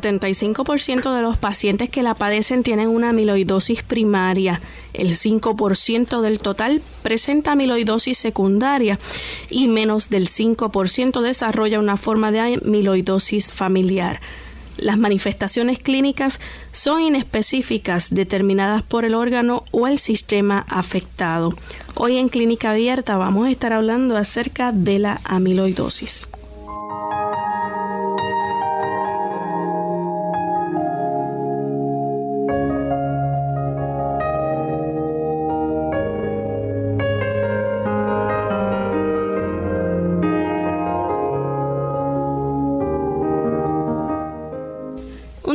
75% de los pacientes que la padecen tienen una amiloidosis primaria. El 5% del total presenta amiloidosis secundaria y menos del 5% desarrolla una forma de amiloidosis familiar. Las manifestaciones clínicas son inespecíficas determinadas por el órgano o el sistema afectado. Hoy en Clínica Abierta vamos a estar hablando acerca de la amiloidosis.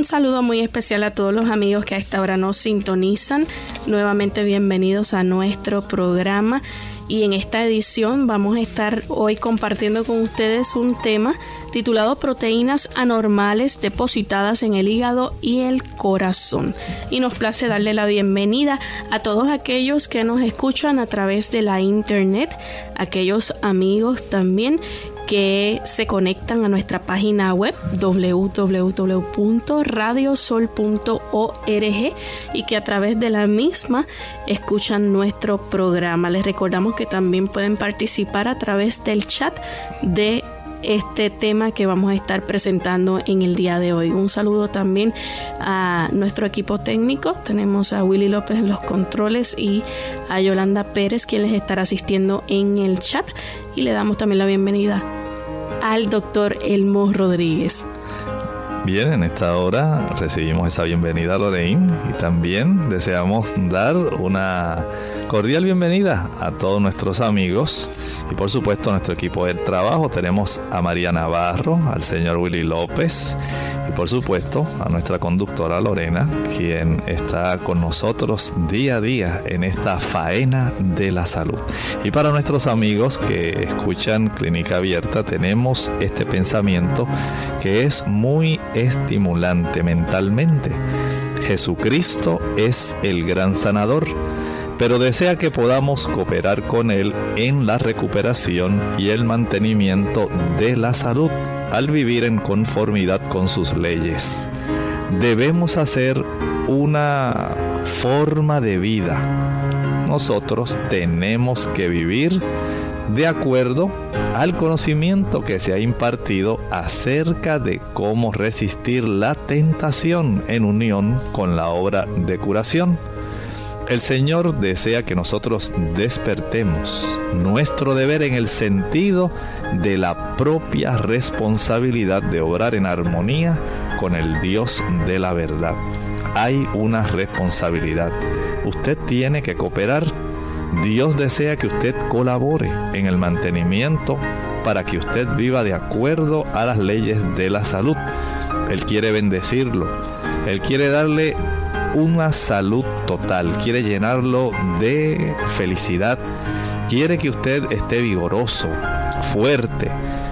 Un saludo muy especial a todos los amigos que a esta hora nos sintonizan. Nuevamente bienvenidos a nuestro programa y en esta edición vamos a estar hoy compartiendo con ustedes un tema titulado Proteínas anormales depositadas en el hígado y el corazón. Y nos place darle la bienvenida a todos aquellos que nos escuchan a través de la internet, aquellos amigos también que se conectan a nuestra página web www.radiosol.org y que a través de la misma escuchan nuestro programa. Les recordamos que también pueden participar a través del chat de este tema que vamos a estar presentando en el día de hoy. Un saludo también a nuestro equipo técnico. Tenemos a Willy López en los controles y a Yolanda Pérez quien les estará asistiendo en el chat y le damos también la bienvenida al doctor Elmo Rodríguez. Bien, en esta hora recibimos esa bienvenida Lorraine y también deseamos dar una cordial bienvenida a todos nuestros amigos y por supuesto a nuestro equipo de trabajo. Tenemos a María Navarro, al señor Willy López y por supuesto a nuestra conductora Lorena, quien está con nosotros día a día en esta faena de la salud. Y para nuestros amigos que escuchan Clínica Abierta, tenemos este pensamiento que es muy estimulante mentalmente. Jesucristo es el gran sanador pero desea que podamos cooperar con Él en la recuperación y el mantenimiento de la salud al vivir en conformidad con sus leyes. Debemos hacer una forma de vida. Nosotros tenemos que vivir de acuerdo al conocimiento que se ha impartido acerca de cómo resistir la tentación en unión con la obra de curación. El Señor desea que nosotros despertemos nuestro deber en el sentido de la propia responsabilidad de obrar en armonía con el Dios de la verdad. Hay una responsabilidad. Usted tiene que cooperar. Dios desea que usted colabore en el mantenimiento para que usted viva de acuerdo a las leyes de la salud. Él quiere bendecirlo. Él quiere darle una salud total, quiere llenarlo de felicidad, quiere que usted esté vigoroso, fuerte,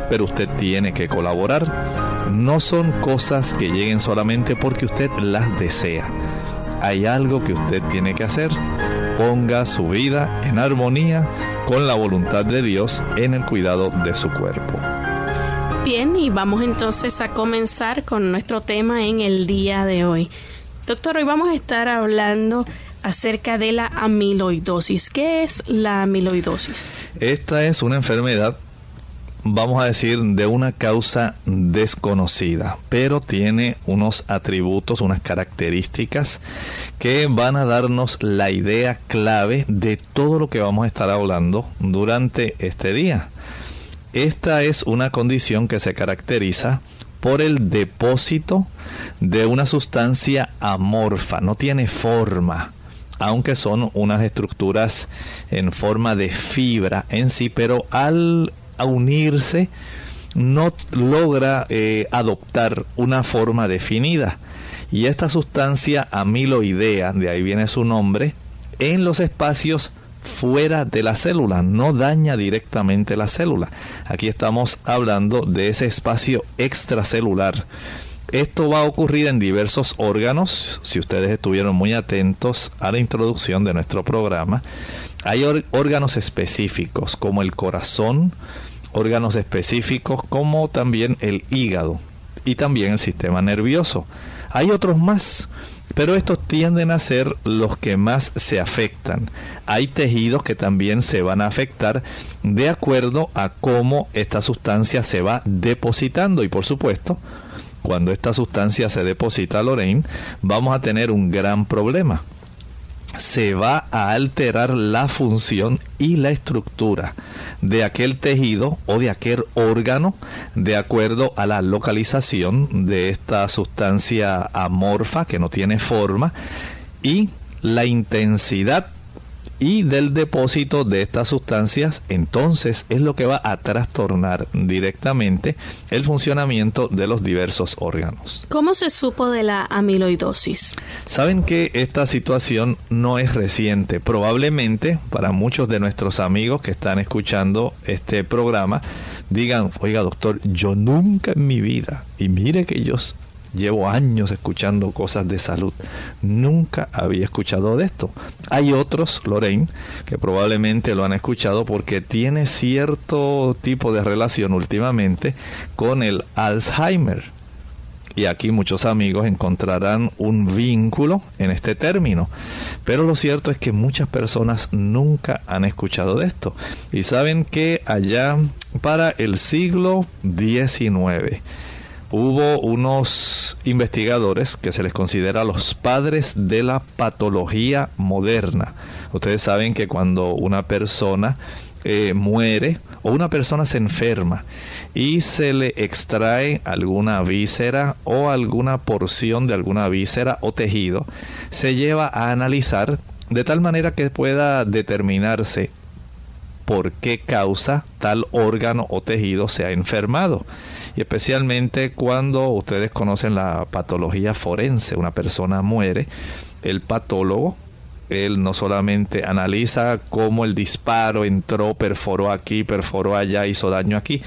pero usted tiene que colaborar. No son cosas que lleguen solamente porque usted las desea. Hay algo que usted tiene que hacer. Ponga su vida en armonía con la voluntad de Dios en el cuidado de su cuerpo. bien y vamos entonces a comenzar con nuestro tema en el día de hoy. Doctor, hoy vamos a estar hablando acerca de la amiloidosis. ¿Qué es la amiloidosis? Esta es una enfermedad, vamos a decir, de una causa desconocida, pero tiene unos atributos, unas características que van a darnos la idea clave de todo lo que vamos a estar hablando durante este día. Esta es una condición que se caracteriza por el depósito de una sustancia amorfa, no tiene forma, aunque son unas estructuras en forma de fibra en sí, pero al unirse no logra eh, adoptar una forma definida. Y esta sustancia amiloidea, de ahí viene su nombre, en los espacios fuera de la célula, no daña directamente la célula. Aquí estamos hablando de ese espacio extracelular. Esto va a ocurrir en diversos órganos, si ustedes estuvieron muy atentos a la introducción de nuestro programa. Hay órganos específicos como el corazón, órganos específicos como también el hígado y también el sistema nervioso. Hay otros más pero estos tienden a ser los que más se afectan. Hay tejidos que también se van a afectar de acuerdo a cómo esta sustancia se va depositando y por supuesto, cuando esta sustancia se deposita, Lorraine, vamos a tener un gran problema se va a alterar la función y la estructura de aquel tejido o de aquel órgano de acuerdo a la localización de esta sustancia amorfa que no tiene forma y la intensidad y del depósito de estas sustancias, entonces es lo que va a trastornar directamente el funcionamiento de los diversos órganos. ¿Cómo se supo de la amiloidosis? Saben que esta situación no es reciente. Probablemente para muchos de nuestros amigos que están escuchando este programa digan, oiga doctor, yo nunca en mi vida, y mire que ellos Llevo años escuchando cosas de salud. Nunca había escuchado de esto. Hay otros, Lorraine, que probablemente lo han escuchado porque tiene cierto tipo de relación últimamente con el Alzheimer. Y aquí muchos amigos encontrarán un vínculo en este término. Pero lo cierto es que muchas personas nunca han escuchado de esto. Y saben que allá para el siglo XIX, hubo unos investigadores que se les considera los padres de la patología moderna. Ustedes saben que cuando una persona eh, muere o una persona se enferma y se le extrae alguna víscera o alguna porción de alguna víscera o tejido, se lleva a analizar de tal manera que pueda determinarse por qué causa tal órgano o tejido se ha enfermado y especialmente cuando ustedes conocen la patología forense, una persona muere, el patólogo él no solamente analiza cómo el disparo entró, perforó aquí, perforó allá, hizo daño aquí.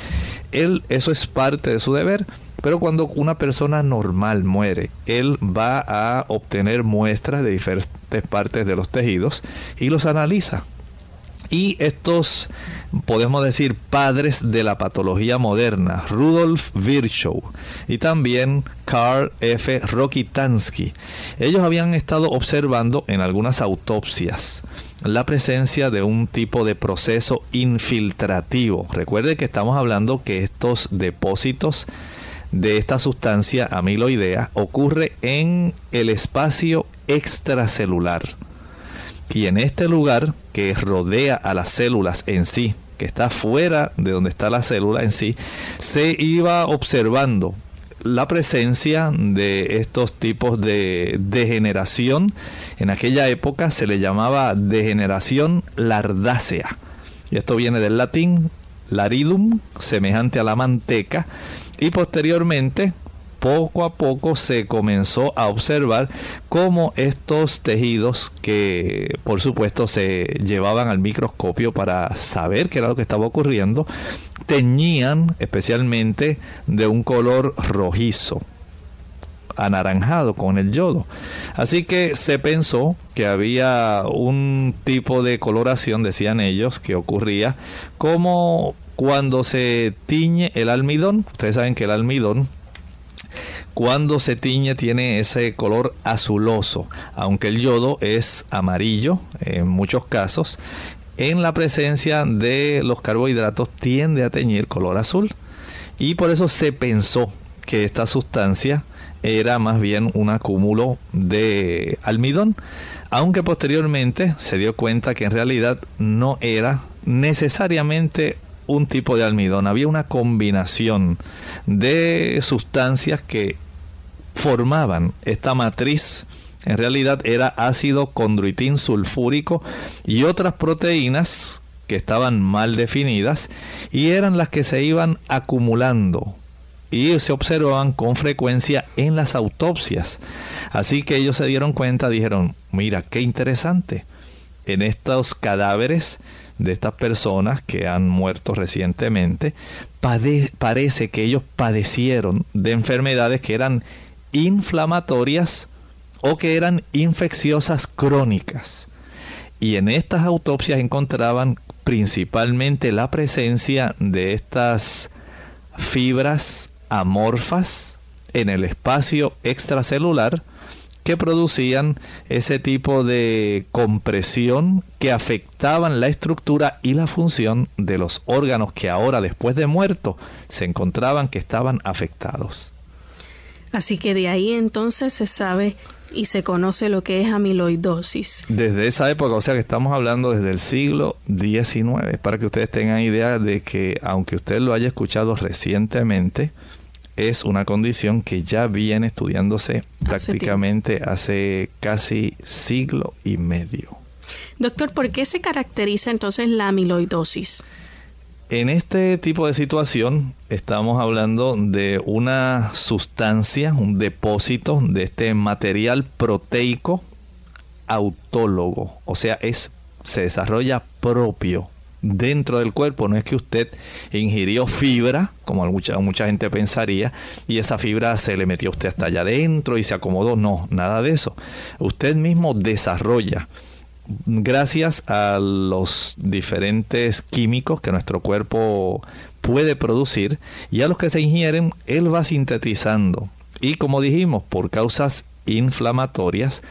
Él, eso es parte de su deber. Pero cuando una persona normal muere, él va a obtener muestras de diferentes partes de los tejidos y los analiza. Y estos, podemos decir, padres de la patología moderna, Rudolf Virchow y también Karl F. Rokitansky, ellos habían estado observando en algunas autopsias la presencia de un tipo de proceso infiltrativo. Recuerde que estamos hablando que estos depósitos de esta sustancia amiloidea ocurre en el espacio extracelular y en este lugar que rodea a las células en sí, que está fuera de donde está la célula en sí, se iba observando la presencia de estos tipos de degeneración. En aquella época se le llamaba degeneración lardácea. Y esto viene del latín laridum, semejante a la manteca. Y posteriormente poco a poco se comenzó a observar cómo estos tejidos que por supuesto se llevaban al microscopio para saber qué era lo que estaba ocurriendo, teñían especialmente de un color rojizo anaranjado con el yodo. Así que se pensó que había un tipo de coloración, decían ellos, que ocurría como cuando se tiñe el almidón, ustedes saben que el almidón cuando se tiñe tiene ese color azuloso, aunque el yodo es amarillo en muchos casos. En la presencia de los carbohidratos tiende a teñir color azul y por eso se pensó que esta sustancia era más bien un acúmulo de almidón, aunque posteriormente se dio cuenta que en realidad no era necesariamente un tipo de almidón, había una combinación de sustancias que formaban esta matriz. En realidad era ácido condroitín sulfúrico y otras proteínas que estaban mal definidas y eran las que se iban acumulando y se observaban con frecuencia en las autopsias. Así que ellos se dieron cuenta, dijeron, mira, qué interesante, en estos cadáveres de estas personas que han muerto recientemente, parece que ellos padecieron de enfermedades que eran inflamatorias o que eran infecciosas crónicas. Y en estas autopsias encontraban principalmente la presencia de estas fibras amorfas en el espacio extracelular que producían ese tipo de compresión que afectaban la estructura y la función de los órganos que ahora después de muerto se encontraban que estaban afectados. Así que de ahí entonces se sabe y se conoce lo que es amiloidosis. Desde esa época, o sea que estamos hablando desde el siglo XIX, para que ustedes tengan idea de que aunque usted lo haya escuchado recientemente, es una condición que ya viene estudiándose prácticamente hace casi siglo y medio. Doctor, ¿por qué se caracteriza entonces la amiloidosis? En este tipo de situación estamos hablando de una sustancia, un depósito de este material proteico autólogo, o sea, es se desarrolla propio dentro del cuerpo. No es que usted ingirió fibra, como mucha, mucha gente pensaría, y esa fibra se le metió a usted hasta allá adentro y se acomodó. No, nada de eso. Usted mismo desarrolla gracias a los diferentes químicos que nuestro cuerpo puede producir y a los que se ingieren, él va sintetizando. Y como dijimos, por causas inflamatorias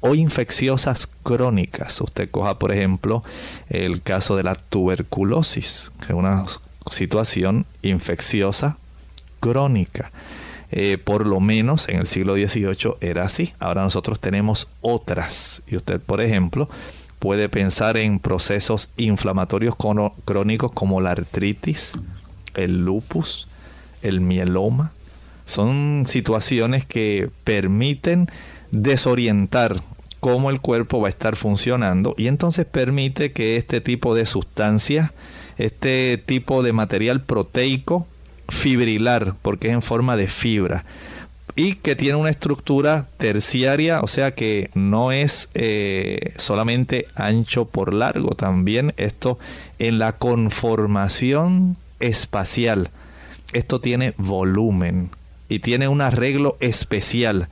o infecciosas crónicas. Usted coja, por ejemplo, el caso de la tuberculosis, que es una situación infecciosa crónica. Eh, por lo menos en el siglo XVIII era así. Ahora nosotros tenemos otras. Y usted, por ejemplo, puede pensar en procesos inflamatorios crónicos como la artritis, el lupus, el mieloma. Son situaciones que permiten desorientar cómo el cuerpo va a estar funcionando y entonces permite que este tipo de sustancias, este tipo de material proteico fibrilar, porque es en forma de fibra, y que tiene una estructura terciaria, o sea que no es eh, solamente ancho por largo, también esto en la conformación espacial, esto tiene volumen y tiene un arreglo especial.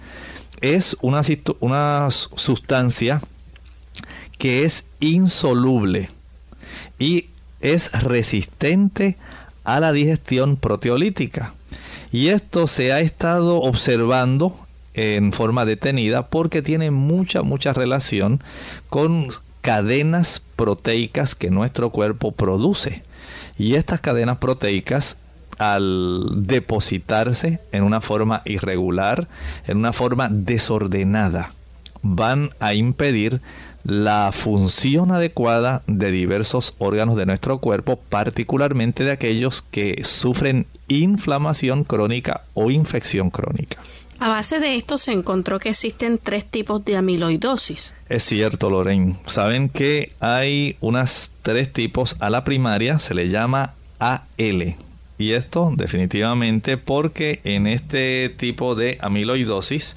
Es una, una sustancia que es insoluble y es resistente a la digestión proteolítica. Y esto se ha estado observando en forma detenida porque tiene mucha, mucha relación con cadenas proteicas que nuestro cuerpo produce. Y estas cadenas proteicas al depositarse en una forma irregular, en una forma desordenada, van a impedir la función adecuada de diversos órganos de nuestro cuerpo, particularmente de aquellos que sufren inflamación crónica o infección crónica. A base de esto se encontró que existen tres tipos de amiloidosis. Es cierto, Lorraine. Saben que hay unas tres tipos. A la primaria se le llama AL, y esto definitivamente porque en este tipo de amiloidosis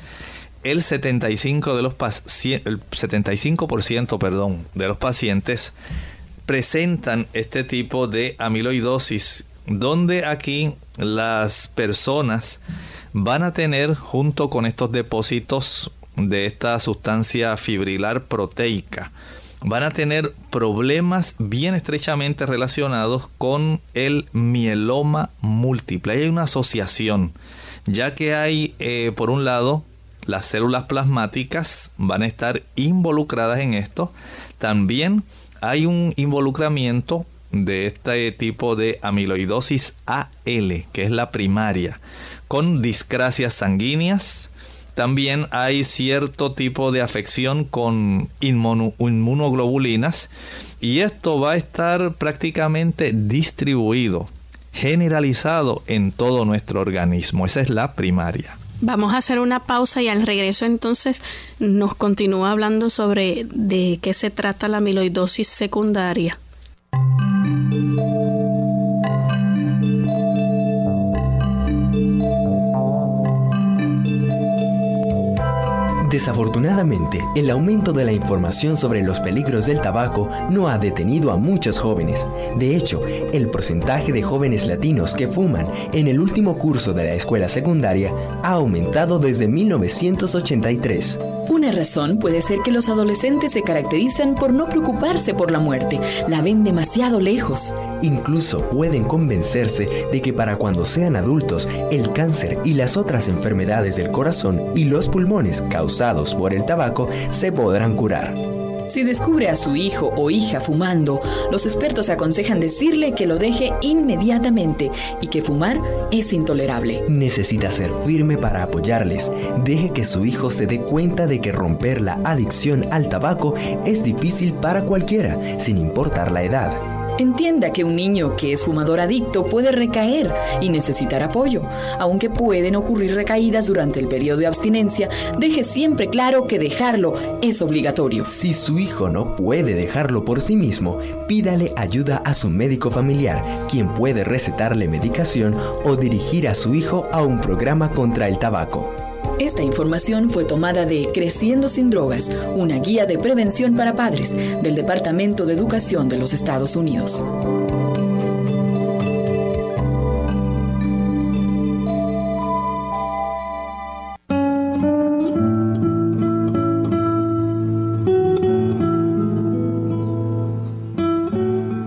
el 75 de los el 75% perdón, de los pacientes presentan este tipo de amiloidosis donde aquí las personas van a tener junto con estos depósitos de esta sustancia fibrilar proteica van a tener problemas bien estrechamente relacionados con el mieloma múltiple. Hay una asociación, ya que hay, eh, por un lado, las células plasmáticas van a estar involucradas en esto. También hay un involucramiento de este tipo de amiloidosis AL, que es la primaria, con discrasias sanguíneas. También hay cierto tipo de afección con inmunoglobulinas y esto va a estar prácticamente distribuido, generalizado en todo nuestro organismo. Esa es la primaria. Vamos a hacer una pausa y al regreso entonces nos continúa hablando sobre de qué se trata la amiloidosis secundaria. Desafortunadamente, el aumento de la información sobre los peligros del tabaco no ha detenido a muchos jóvenes. De hecho, el porcentaje de jóvenes latinos que fuman en el último curso de la escuela secundaria ha aumentado desde 1983. Una razón puede ser que los adolescentes se caracterizan por no preocuparse por la muerte, la ven demasiado lejos. Incluso pueden convencerse de que para cuando sean adultos, el cáncer y las otras enfermedades del corazón y los pulmones causados por el tabaco se podrán curar. Si descubre a su hijo o hija fumando, los expertos aconsejan decirle que lo deje inmediatamente y que fumar es intolerable. Necesita ser firme para apoyarles. Deje que su hijo se dé cuenta de que romper la adicción al tabaco es difícil para cualquiera, sin importar la edad. Entienda que un niño que es fumador adicto puede recaer y necesitar apoyo. Aunque pueden ocurrir recaídas durante el periodo de abstinencia, deje siempre claro que dejarlo es obligatorio. Si su hijo no puede dejarlo por sí mismo, pídale ayuda a su médico familiar, quien puede recetarle medicación o dirigir a su hijo a un programa contra el tabaco. Esta información fue tomada de Creciendo sin Drogas, una guía de prevención para padres del Departamento de Educación de los Estados Unidos.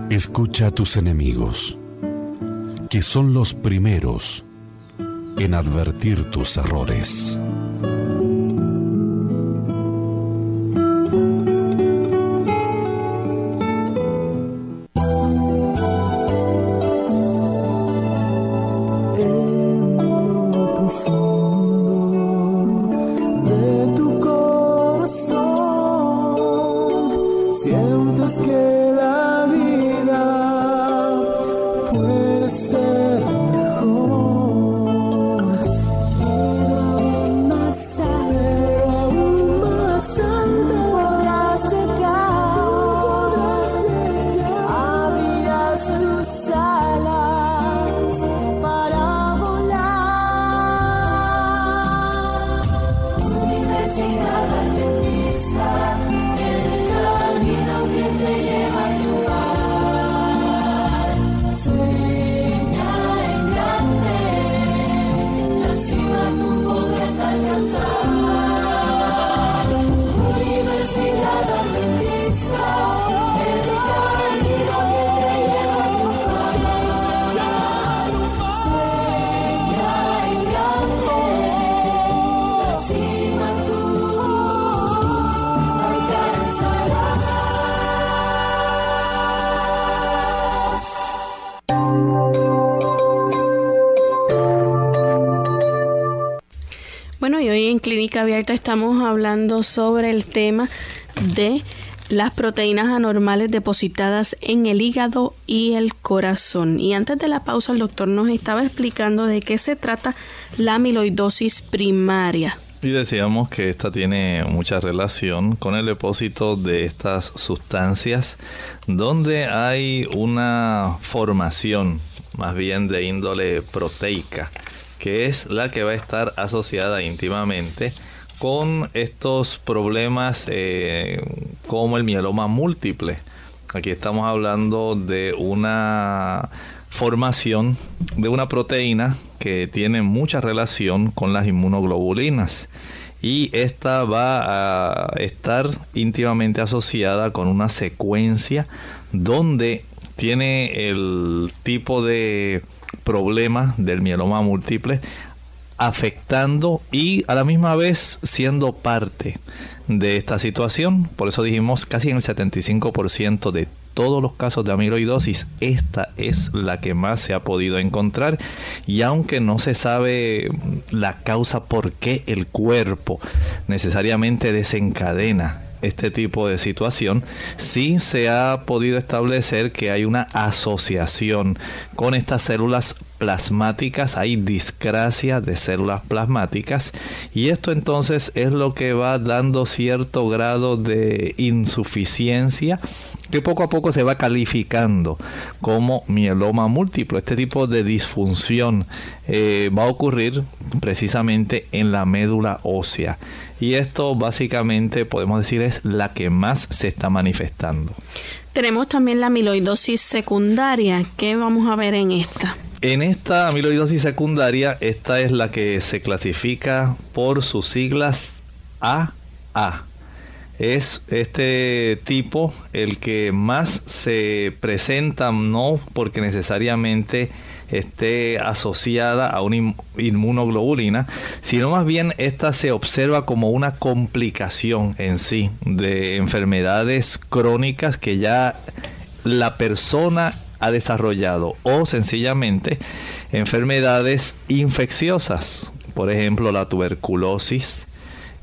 Escucha a tus enemigos, que son los primeros en advertir tus errores. Estamos hablando sobre el tema de las proteínas anormales depositadas en el hígado y el corazón. Y antes de la pausa el doctor nos estaba explicando de qué se trata la amiloidosis primaria. Y decíamos que esta tiene mucha relación con el depósito de estas sustancias donde hay una formación más bien de índole proteica que es la que va a estar asociada íntimamente con estos problemas eh, como el mieloma múltiple. Aquí estamos hablando de una formación de una proteína que tiene mucha relación con las inmunoglobulinas. y esta va a estar íntimamente asociada con una secuencia donde tiene el tipo de problema del mieloma múltiple afectando y a la misma vez siendo parte de esta situación. Por eso dijimos casi en el 75% de todos los casos de amiloidosis, esta es la que más se ha podido encontrar y aunque no se sabe la causa por qué el cuerpo necesariamente desencadena este tipo de situación, sí se ha podido establecer que hay una asociación con estas células plasmáticas, hay discrasia de células plasmáticas y esto entonces es lo que va dando cierto grado de insuficiencia que poco a poco se va calificando como mieloma múltiplo. Este tipo de disfunción eh, va a ocurrir precisamente en la médula ósea. Y esto básicamente podemos decir es la que más se está manifestando. Tenemos también la amiloidosis secundaria. ¿Qué vamos a ver en esta? En esta amiloidosis secundaria, esta es la que se clasifica por sus siglas AA es este tipo el que más se presenta, no porque necesariamente esté asociada a una inmunoglobulina, sino más bien esta se observa como una complicación en sí de enfermedades crónicas que ya la persona ha desarrollado o sencillamente enfermedades infecciosas, por ejemplo la tuberculosis,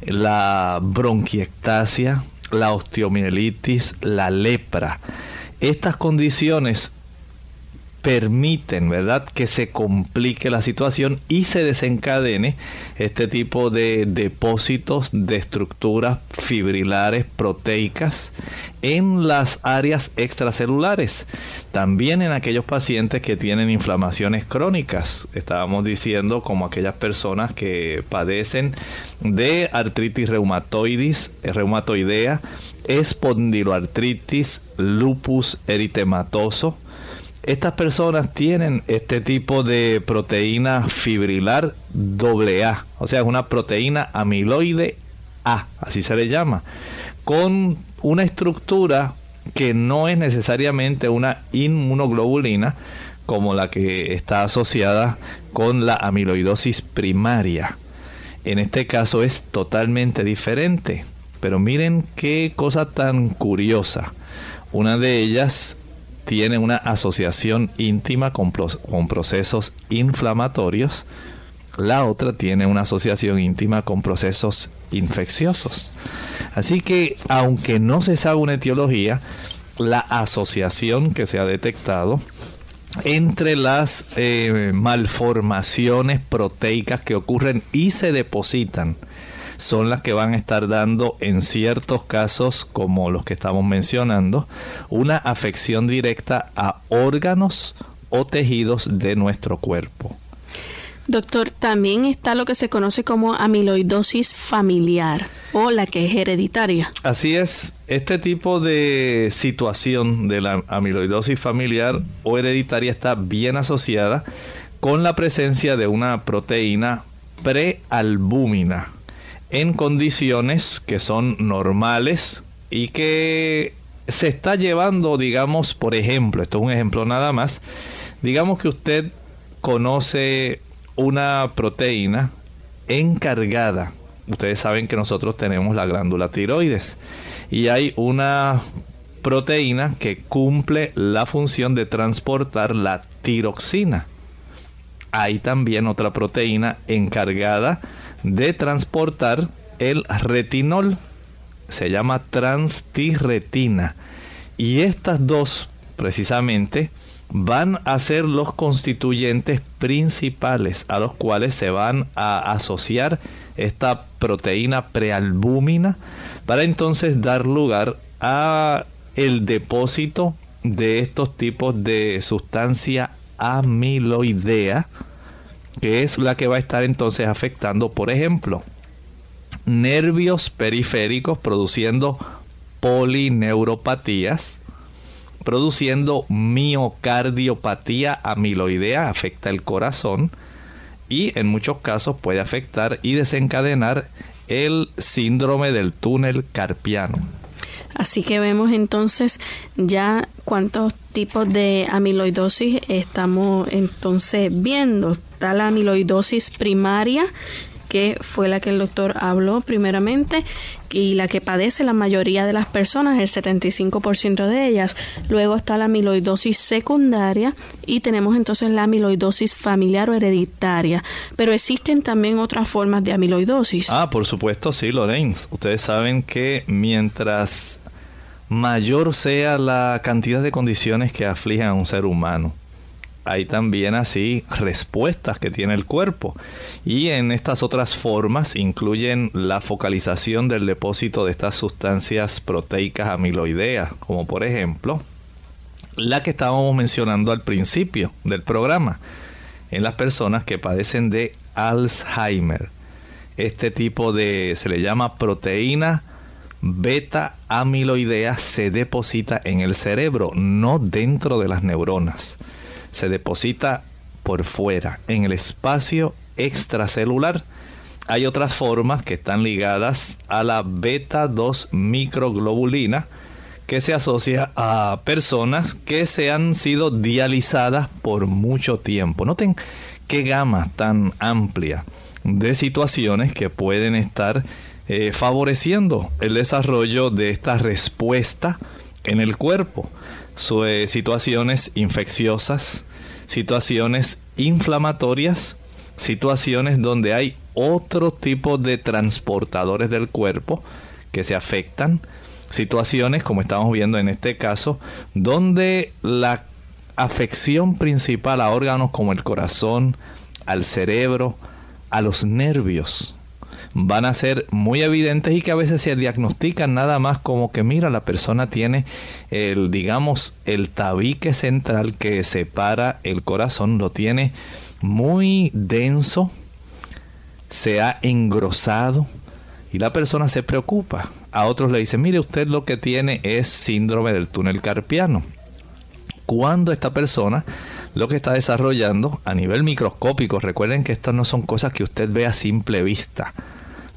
la bronquiectasia, la osteomielitis, la lepra. Estas condiciones permiten, ¿verdad?, que se complique la situación y se desencadene este tipo de depósitos de estructuras fibrilares proteicas en las áreas extracelulares. También en aquellos pacientes que tienen inflamaciones crónicas. Estábamos diciendo como aquellas personas que padecen de artritis reumatoidis, reumatoidea, espondiloartritis, lupus eritematoso. Estas personas tienen este tipo de proteína fibrilar AA, o sea, una proteína amiloide A, así se le llama, con una estructura que no es necesariamente una inmunoglobulina como la que está asociada con la amiloidosis primaria. En este caso es totalmente diferente. Pero miren qué cosa tan curiosa. Una de ellas tiene una asociación íntima con, procesos inflamatorios. La otra tiene una asociación íntima con procesos infecciosos. Así que, aunque no se sabe una etiología, la asociación que se ha detectado entre las eh, malformaciones proteicas que ocurren y se depositan son las que van a estar dando en ciertos casos como los que estamos mencionando una afección directa a órganos o tejidos de nuestro cuerpo. Doctor, también está lo que se conoce como amiloidosis familiar o la que es hereditaria. Así es, este tipo de situación de la amiloidosis familiar o hereditaria está bien asociada con la presencia de una proteína prealbúmina en condiciones que son normales y que se está llevando, digamos, por ejemplo, esto es un ejemplo nada más, digamos que usted conoce una proteína encargada. Ustedes saben que nosotros tenemos la glándula tiroides y hay una proteína que cumple la función de transportar la tiroxina. Hay también otra proteína encargada de transportar el retinol. Se llama transtirretina. Y estas dos, precisamente, van a ser los constituyentes principales a los cuales se van a asociar esta proteína prealbúmina para entonces dar lugar a el depósito de estos tipos de sustancia amiloidea que es la que va a estar entonces afectando por ejemplo nervios periféricos produciendo polineuropatías produciendo miocardiopatía amiloidea, afecta el corazón, y en muchos casos puede afectar y desencadenar el síndrome del túnel carpiano. Así que vemos entonces ya cuántos tipos de amiloidosis estamos entonces viendo. Está la amiloidosis primaria, que fue la que el doctor habló primeramente y la que padece la mayoría de las personas, el 75% de ellas. Luego está la amiloidosis secundaria y tenemos entonces la amiloidosis familiar o hereditaria. Pero existen también otras formas de amiloidosis. Ah, por supuesto, sí, Lorraine. Ustedes saben que mientras mayor sea la cantidad de condiciones que afligen a un ser humano, hay también así respuestas que tiene el cuerpo. Y en estas otras formas incluyen la focalización del depósito de estas sustancias proteicas amiloideas, como por ejemplo la que estábamos mencionando al principio del programa, en las personas que padecen de Alzheimer. Este tipo de, se le llama proteína beta amiloidea, se deposita en el cerebro, no dentro de las neuronas se deposita por fuera, en el espacio extracelular. Hay otras formas que están ligadas a la beta 2 microglobulina que se asocia a personas que se han sido dializadas por mucho tiempo. Noten qué gama tan amplia de situaciones que pueden estar eh, favoreciendo el desarrollo de esta respuesta en el cuerpo. Situaciones infecciosas, situaciones inflamatorias, situaciones donde hay otro tipo de transportadores del cuerpo que se afectan, situaciones como estamos viendo en este caso, donde la afección principal a órganos como el corazón, al cerebro, a los nervios, van a ser muy evidentes y que a veces se diagnostican nada más como que mira la persona tiene el digamos el tabique central que separa el corazón lo tiene muy denso se ha engrosado y la persona se preocupa. A otros le dicen mire usted lo que tiene es síndrome del túnel carpiano cuando esta persona lo que está desarrollando a nivel microscópico recuerden que estas no son cosas que usted ve a simple vista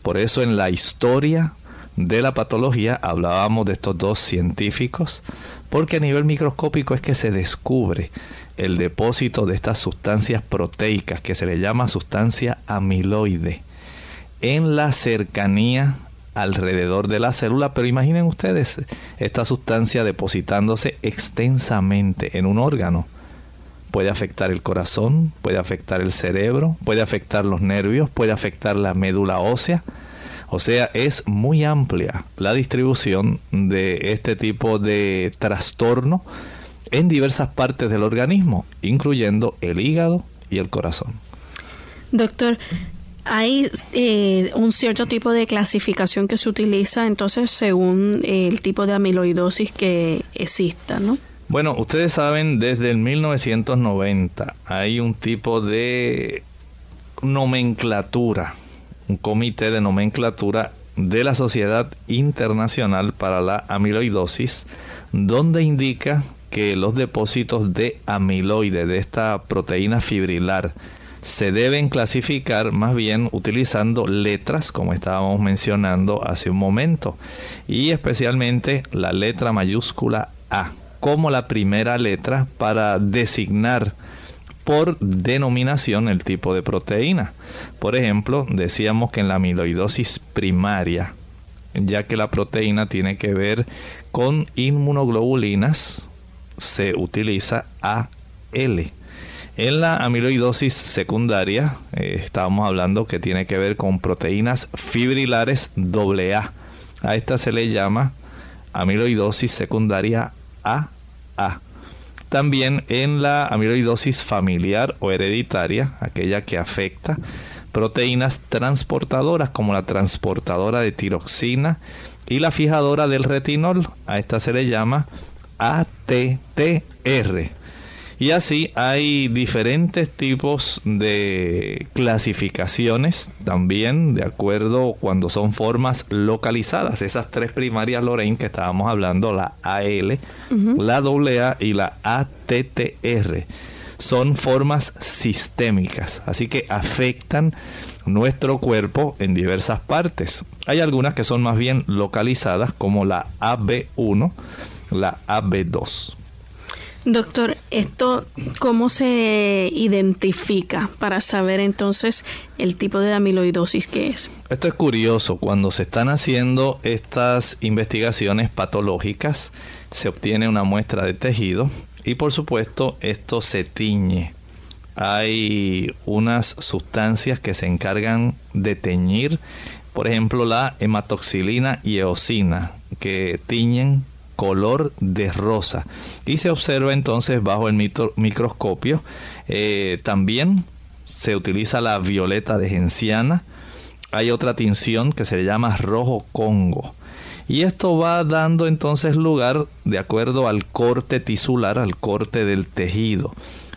por eso en la historia de la patología hablábamos de estos dos científicos, porque a nivel microscópico es que se descubre el depósito de estas sustancias proteicas que se le llama sustancia amiloide en la cercanía alrededor de la célula, pero imaginen ustedes esta sustancia depositándose extensamente en un órgano. Puede afectar el corazón, puede afectar el cerebro, puede afectar los nervios, puede afectar la médula ósea. O sea, es muy amplia la distribución de este tipo de trastorno en diversas partes del organismo, incluyendo el hígado y el corazón. Doctor, hay eh, un cierto tipo de clasificación que se utiliza entonces según el tipo de amiloidosis que exista, ¿no? Bueno, ustedes saben, desde el 1990 hay un tipo de nomenclatura, un comité de nomenclatura de la Sociedad Internacional para la Amiloidosis, donde indica que los depósitos de amiloide, de esta proteína fibrilar, se deben clasificar más bien utilizando letras, como estábamos mencionando hace un momento, y especialmente la letra mayúscula A como la primera letra para designar por denominación el tipo de proteína. Por ejemplo, decíamos que en la amiloidosis primaria, ya que la proteína tiene que ver con inmunoglobulinas, se utiliza AL. En la amiloidosis secundaria, eh, estábamos hablando que tiene que ver con proteínas fibrilares AA. A esta se le llama amiloidosis secundaria A También en la amiloidosis familiar o hereditaria, aquella que afecta proteínas transportadoras como la transportadora de tiroxina y la fijadora del retinol. A esta se le llama ATTR. Y así hay diferentes tipos de clasificaciones también de acuerdo cuando son formas localizadas. Esas tres primarias Lorraine que estábamos hablando, la AL, la AA y la ATTR. son formas sistémicas, así que afectan nuestro cuerpo en diversas partes. Hay algunas que son más bien localizadas como la AB1, la AB2. Doctor, ¿esto cómo se identifica para saber entonces el tipo de amiloidosis que es? Esto es curioso, cuando se están haciendo estas investigaciones patológicas, se obtiene una muestra de tejido y por supuesto esto se tiñe. Hay unas sustancias que se encargan de teñir, por ejemplo la hematoxilina y eosina, que tiñen color de rosa. Y se observa entonces bajo el microscopio eh, también se utiliza la violeta de genciana. Hay otra tinción que se llama rojo congo. Y esto va dando entonces lugar de acuerdo al corte tisular al corte del tejido.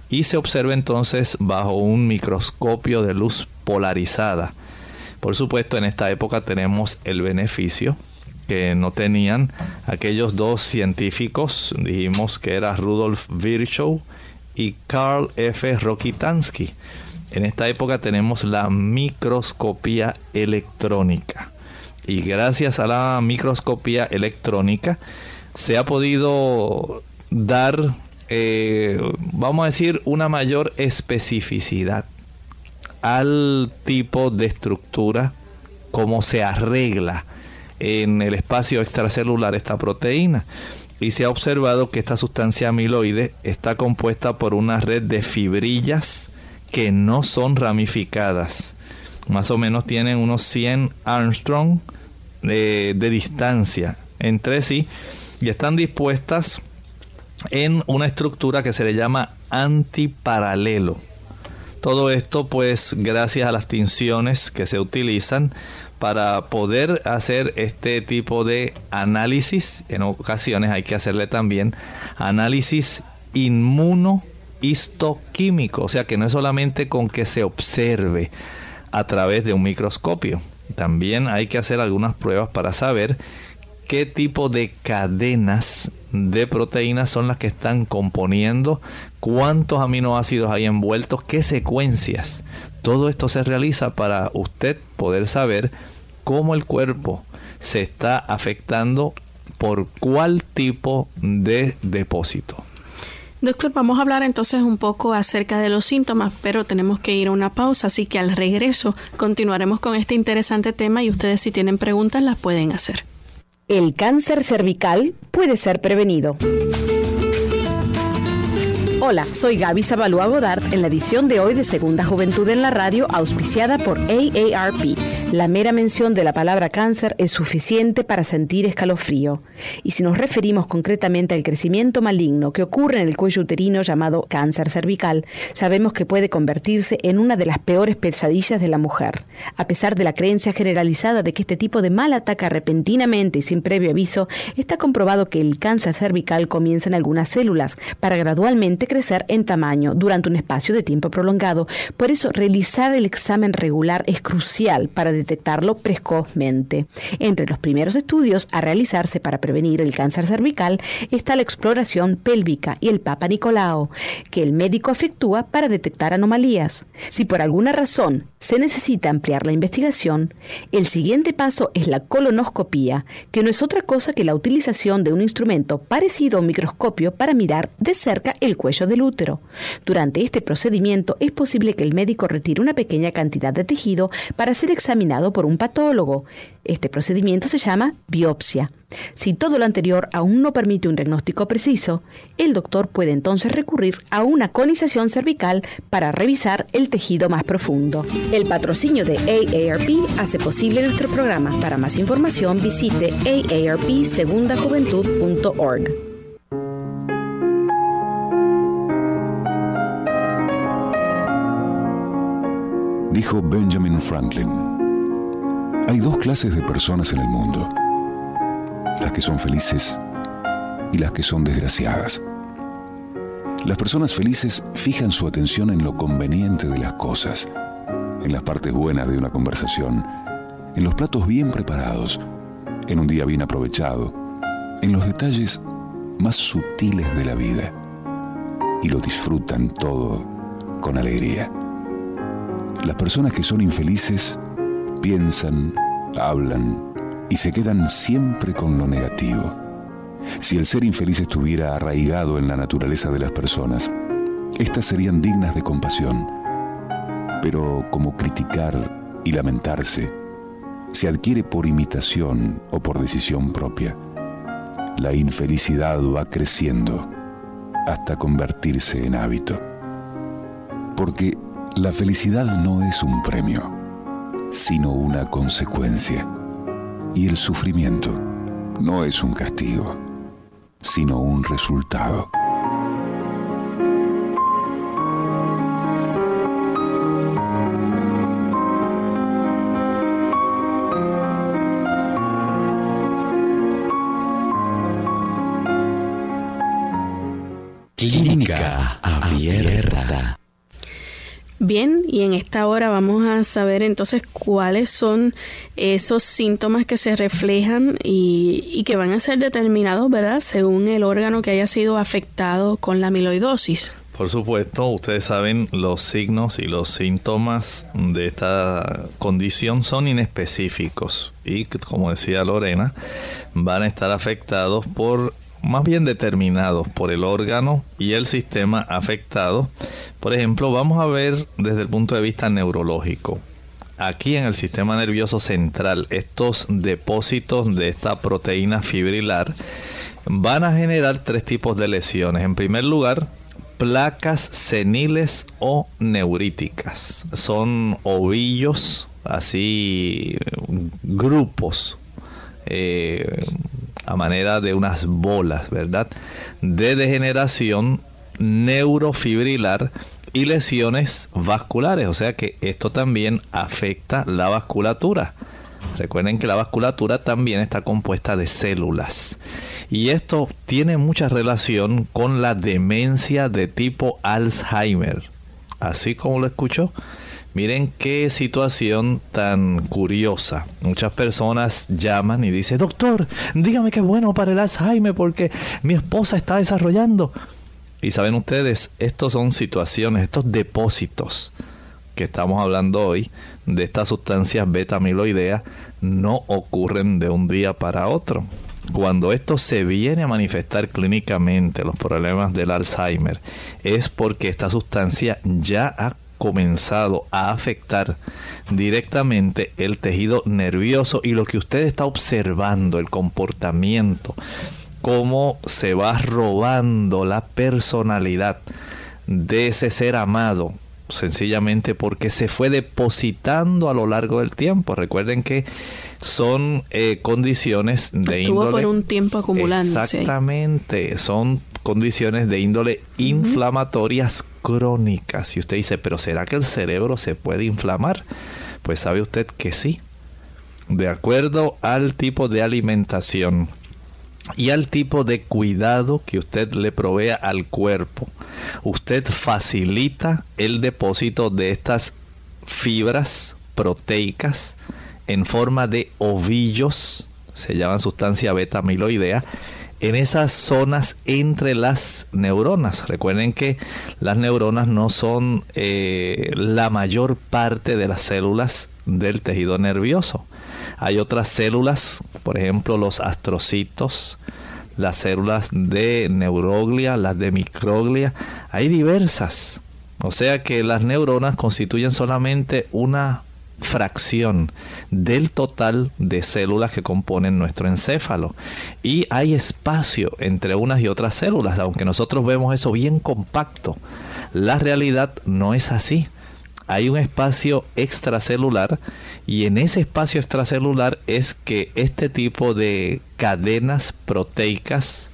Y se observa entonces bajo un microscopio de luz polarizada. Por supuesto en esta época tenemos el beneficio que no tenían aquellos dos científicos, dijimos que era Rudolf Virchow y Karl F. Rokitansky. En esta época tenemos la microscopía electrónica. Y gracias a la microscopía electrónica se ha podido dar, eh, vamos a decir, una mayor especificidad al tipo de estructura, cómo se arregla en el espacio extracelular esta proteína. Y se ha observado que esta sustancia amiloide está compuesta por una red de fibrillas que no son ramificadas. Más o menos tienen unos 100 Armstrong de, de distancia entre sí y están dispuestas en una estructura que se le llama antiparalelo. Todo esto pues gracias a las tinciones que se utilizan para poder hacer este tipo de análisis, en ocasiones hay que hacerle también análisis inmunohistoquímico, o sea que no es solamente con que se observe a través de un microscopio, también hay que hacer algunas pruebas para saber qué tipo de cadenas de proteínas son las que están componiendo, cuántos aminoácidos hay envueltos, qué secuencias. Todo esto se realiza para usted poder saber cómo el cuerpo se está afectando por cuál tipo de depósito. Doctor, vamos a hablar entonces un poco acerca de los síntomas, pero tenemos que ir a una pausa, así que al regreso continuaremos con este interesante tema y ustedes si tienen preguntas las pueden hacer. El cáncer cervical puede ser prevenido. Hola, soy Gaby Zabalúa Godard en la edición de hoy de Segunda Juventud en la Radio, auspiciada por AARP. La mera mención de la palabra cáncer es suficiente para sentir escalofrío. Y si nos referimos concretamente al crecimiento maligno que ocurre en el cuello uterino llamado cáncer cervical, sabemos que puede convertirse en una de las peores pesadillas de la mujer. A pesar de la creencia generalizada de que este tipo de mal ataca repentinamente y sin previo aviso, está comprobado que el cáncer cervical comienza en algunas células para gradualmente crecer en tamaño durante un espacio de tiempo prolongado. Por eso, realizar el examen regular es crucial para detectarlo precozmente. Entre los primeros estudios a realizarse para prevenir el cáncer cervical está la exploración pélvica y el Papa Nicolao, que el médico efectúa para detectar anomalías. Si por alguna razón se necesita ampliar la investigación, el siguiente paso es la colonoscopía, que no es otra cosa que la utilización de un instrumento parecido a un microscopio para mirar de cerca el cuello del útero. Durante este procedimiento es posible que el médico retire una pequeña cantidad de tejido para ser examinado por un patólogo. Este procedimiento se llama biopsia. Si todo lo anterior aún no permite un diagnóstico preciso, el doctor puede entonces recurrir a una conización cervical para revisar el tejido más profundo. El patrocinio de AARP hace posible nuestro programa. Para más información visite aarpsegundajuventud.org. Dijo Benjamin Franklin, hay dos clases de personas en el mundo, las que son felices y las que son desgraciadas. Las personas felices fijan su atención en lo conveniente de las cosas, en las partes buenas de una conversación, en los platos bien preparados, en un día bien aprovechado, en los detalles más sutiles de la vida y lo disfrutan todo con alegría. Las personas que son infelices piensan, hablan y se quedan siempre con lo negativo. Si el ser infeliz estuviera arraigado en la naturaleza de las personas, éstas serían dignas de compasión. Pero como criticar y lamentarse se adquiere por imitación o por decisión propia, la infelicidad va creciendo hasta convertirse en hábito. Porque la felicidad no es un premio, sino una consecuencia. Y el sufrimiento no es un castigo, sino un resultado. Bien, y en esta hora vamos a saber entonces cuáles son esos síntomas que se reflejan y, que van a ser determinados, ¿verdad?, según el órgano que haya sido afectado con la amiloidosis. Por supuesto, ustedes saben, los signos y los síntomas de esta condición son inespecíficos y, como decía Lorena, van a estar afectados por más bien determinados por el órgano y el sistema afectado. Por ejemplo, vamos a ver desde el punto de vista neurológico. Aquí en el sistema nervioso central, estos depósitos de esta proteína fibrilar van a generar tres tipos de lesiones. En primer lugar, placas seniles o neuríticas. Son ovillos, así grupos eh, a manera de unas bolas, ¿verdad? De degeneración neurofibrilar y lesiones vasculares, o sea que esto también afecta la vasculatura. Recuerden que la vasculatura también está compuesta de células. Y esto tiene mucha relación con la demencia de tipo Alzheimer. Así como lo escuchó. Miren qué situación tan curiosa. Muchas personas llaman y dicen, doctor, dígame qué bueno para el Alzheimer porque mi esposa está desarrollando. Y saben ustedes, estos son situaciones, estos depósitos que estamos hablando hoy de estas sustancias beta amiloidea no ocurren de un día para otro. Cuando esto se viene a manifestar clínicamente, los problemas del Alzheimer, es porque esta sustancia ya ha comenzado a afectar directamente el tejido nervioso y lo que usted está observando, el comportamiento, cómo se va robando la personalidad de ese ser amado, sencillamente porque se fue depositando a lo largo del tiempo. Recuerden que son eh, condiciones de Estuvo índole. por un tiempo acumulando. Exactamente, son condiciones de índole inflamatorias crónicas. Y usted dice, pero ¿será que el cerebro se puede inflamar? Pues sabe usted que sí. De acuerdo al tipo de alimentación y al tipo de cuidado que usted le provea al cuerpo, usted facilita el depósito de estas fibras proteicas en forma de ovillos, se llaman sustancia beta amiloidea, en esas zonas entre las neuronas. Recuerden que las neuronas no son eh, la mayor parte de las células del tejido nervioso. Hay otras células, por ejemplo los astrocitos, las células de neuroglia, las de microglia. Hay diversas. O sea que las neuronas constituyen solamente una fracción del total de células que componen nuestro encéfalo. Y hay espacio entre unas y otras células, aunque nosotros vemos eso bien compacto. La realidad no es así. Hay un espacio extracelular y en ese espacio extracelular es que este tipo de cadenas proteicas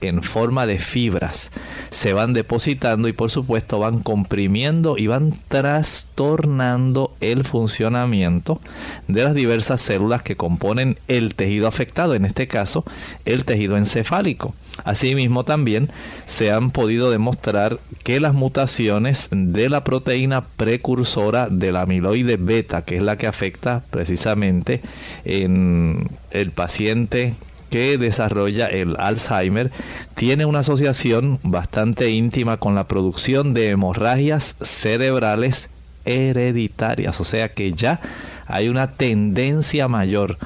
en forma de fibras se van depositando y por supuesto van comprimiendo y van trastornando el funcionamiento de las diversas células que componen el tejido afectado, en este caso el tejido encefálico. Asimismo también se han podido demostrar que las mutaciones de la proteína precursora del amiloide beta, que es la que afecta precisamente en el paciente que desarrolla el Alzheimer tiene una asociación bastante íntima con la producción de hemorragias cerebrales hereditarias, o sea que ya hay una tendencia mayor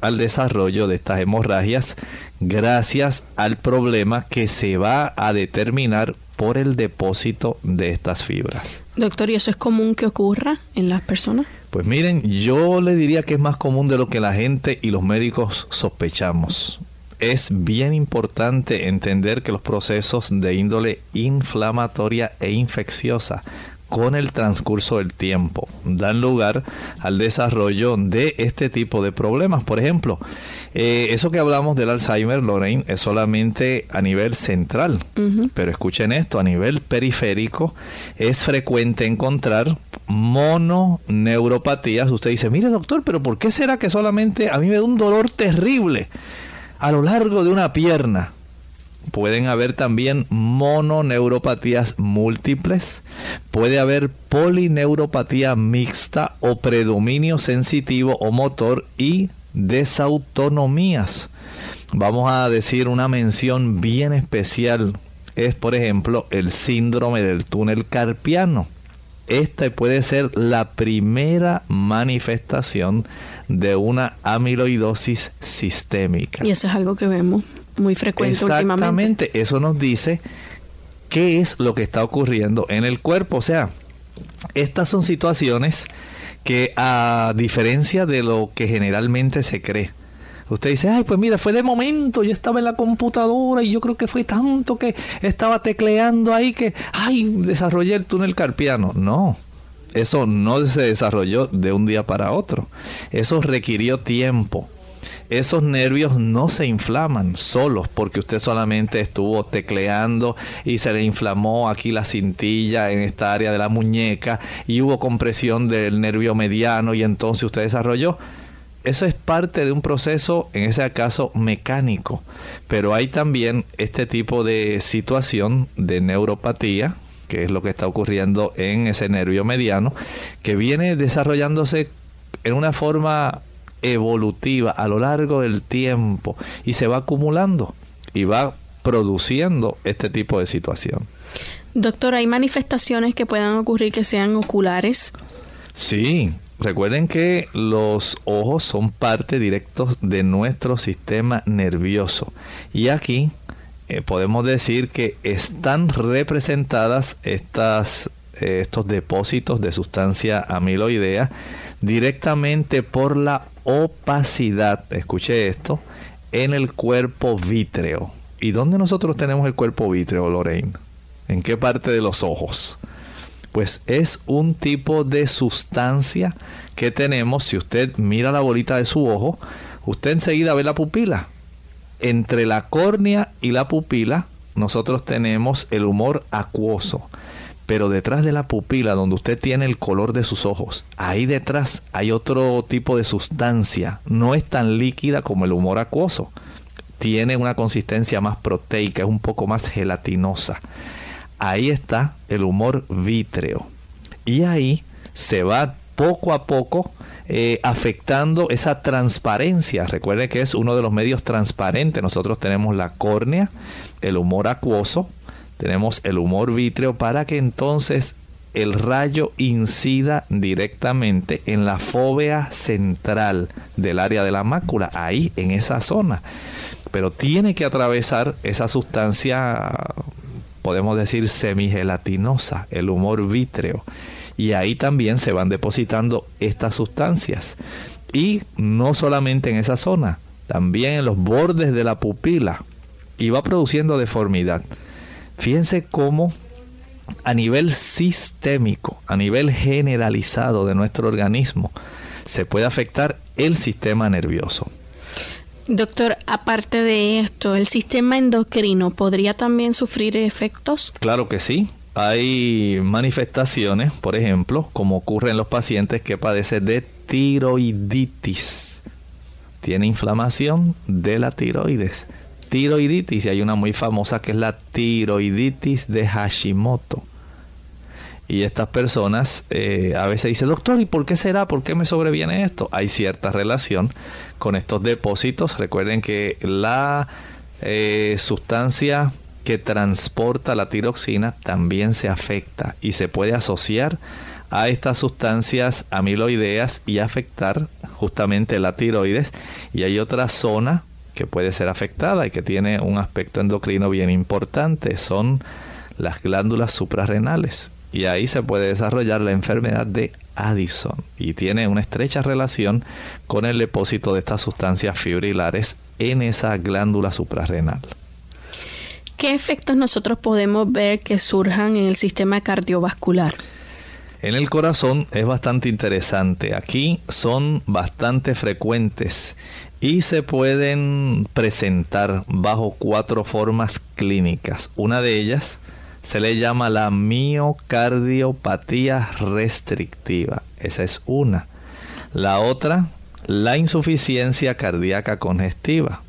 al desarrollo de estas hemorragias gracias al problema que se va a determinar por el depósito de estas fibras. Doctor, ¿y eso es común que ocurra en las personas? Pues miren, yo le diría que es más común de lo que la gente y los médicos sospechamos. Es bien importante entender que los procesos de índole inflamatoria e infecciosa con el transcurso del tiempo dan lugar al desarrollo de este tipo de problemas. Por ejemplo, eh, eso que hablamos del Alzheimer, Lorraine, es solamente a nivel central, pero escuchen esto, a nivel periférico es frecuente encontrar mononeuropatías. Usted dice, mire doctor, pero ¿por qué será que solamente a mí me da un dolor terrible a lo largo de una pierna? Pueden haber también mononeuropatías múltiples, puede haber polineuropatía mixta o predominio sensitivo o motor y desautonomías. Vamos a decir una mención bien especial es por ejemplo el síndrome del túnel carpiano. Esta puede ser la primera manifestación de una amiloidosis sistémica. Y eso es algo que vemos muy frecuente Exactamente, eso nos dice qué es lo que está ocurriendo en el cuerpo. O sea, estas son situaciones que a diferencia de lo que generalmente se cree, usted dice, ay, pues mira, fue de momento, yo estaba en la computadora y yo creo que fue tanto que estaba tecleando ahí que, ay, desarrollé el túnel carpiano. No, eso no se desarrolló de un día para otro. Eso requirió tiempo esos nervios no se inflaman solos porque usted solamente estuvo tecleando y se le inflamó aquí la cintilla en esta área de la muñeca y hubo compresión del nervio mediano y entonces usted desarrolló. Eso es parte de un proceso, en ese caso, mecánico. Pero hay también este tipo de situación de neuropatía, que es lo que está ocurriendo en ese nervio mediano, que viene desarrollándose en una forma evolutiva a lo largo del tiempo y se va acumulando y va produciendo este tipo de situación. Doctor, ¿hay manifestaciones que puedan ocurrir que sean oculares? Sí, recuerden que los ojos son parte directos de nuestro sistema nervioso y aquí eh, podemos decir que están representadas estas, eh, estos depósitos de sustancia amiloidea directamente por la opacidad, escuche esto, en el cuerpo vítreo. ¿Y dónde nosotros tenemos el cuerpo vítreo, Lorraine? ¿En qué parte de los ojos? Pues es un tipo de sustancia que tenemos, si usted mira la bolita de su ojo, usted enseguida ve la pupila. Entre la córnea y la pupila, nosotros tenemos el humor acuoso pero detrás de la pupila, donde usted tiene el color de sus ojos, ahí detrás hay otro tipo de sustancia. No es tan líquida como el humor acuoso. Tiene una consistencia más proteica, es un poco más gelatinosa. Ahí está el humor vítreo. Y ahí se va poco a poco eh, afectando esa transparencia. Recuerde que es uno de los medios transparentes. Nosotros tenemos la córnea, el humor acuoso, tenemos el humor vítreo para que entonces el rayo incida directamente en la fóvea central del área de la mácula, ahí en esa zona. Pero tiene que atravesar esa sustancia, podemos decir, semigelatinosa, el humor vítreo. Y ahí también se van depositando estas sustancias. Y no solamente en esa zona, también en los bordes de la pupila. Y va produciendo deformidad. Fíjense cómo a nivel sistémico, a nivel generalizado de nuestro organismo, se puede afectar el sistema nervioso. Doctor, aparte de esto, ¿el sistema endocrino podría también sufrir efectos? Claro que sí. Hay manifestaciones, por ejemplo, como ocurre en los pacientes que padecen de tiroiditis. Tiene inflamación de la tiroides tiroiditis y hay una muy famosa que es la tiroiditis de Hashimoto. Y estas personas eh, a veces dicen, doctor, ¿y por qué será? ¿Por qué me sobreviene esto? Hay cierta relación con estos depósitos. Recuerden que la eh, sustancia que transporta la tiroxina también se afecta y se puede asociar a estas sustancias amiloideas y afectar justamente la tiroides. Y hay otra zona que puede ser afectada y que tiene un aspecto endocrino bien importante, son las glándulas suprarrenales. Y ahí se puede desarrollar la enfermedad de Addison y tiene una estrecha relación con el depósito de estas sustancias fibrilares en esa glándula suprarrenal. ¿Qué efectos nosotros podemos ver que surjan en el sistema cardiovascular? En el corazón es bastante interesante. Aquí son bastante frecuentes y se pueden presentar bajo cuatro formas clínicas. Una de ellas se le llama la miocardiopatía restrictiva. Esa es una. La otra, la insuficiencia cardíaca congestiva.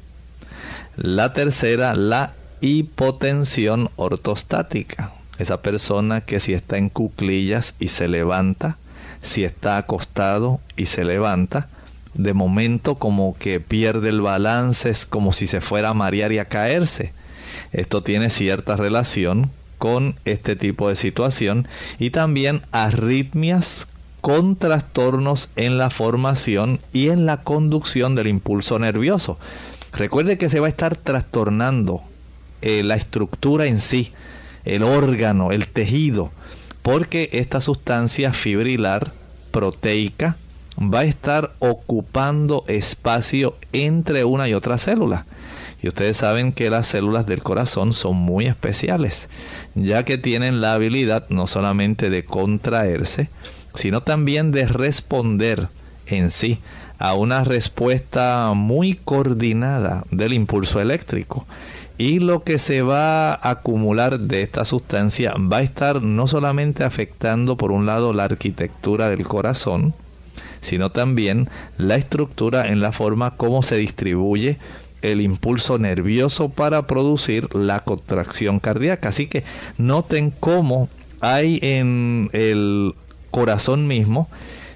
La tercera, la hipotensión ortostática. Esa persona que si está en cuclillas y se levanta, si está acostado y se levanta, de momento como que pierde el balance, es como si se fuera a marear y a caerse. Esto tiene cierta relación con este tipo de situación y también arritmias con trastornos en la formación y en la conducción del impulso nervioso. Recuerde que se va a estar trastornando eh, la estructura en sí, el órgano, el tejido, porque esta sustancia fibrilar proteica va a estar ocupando espacio entre una y otra célula. Y ustedes saben que las células del corazón son muy especiales, ya que tienen la habilidad no solamente de contraerse, sino también de responder en sí a una respuesta muy coordinada del impulso eléctrico. Y lo que se va a acumular de esta sustancia va a estar no solamente afectando por un lado la arquitectura del corazón, sino también la estructura en la forma como se distribuye el impulso nervioso para producir la contracción cardíaca. Así que noten cómo hay en el corazón mismo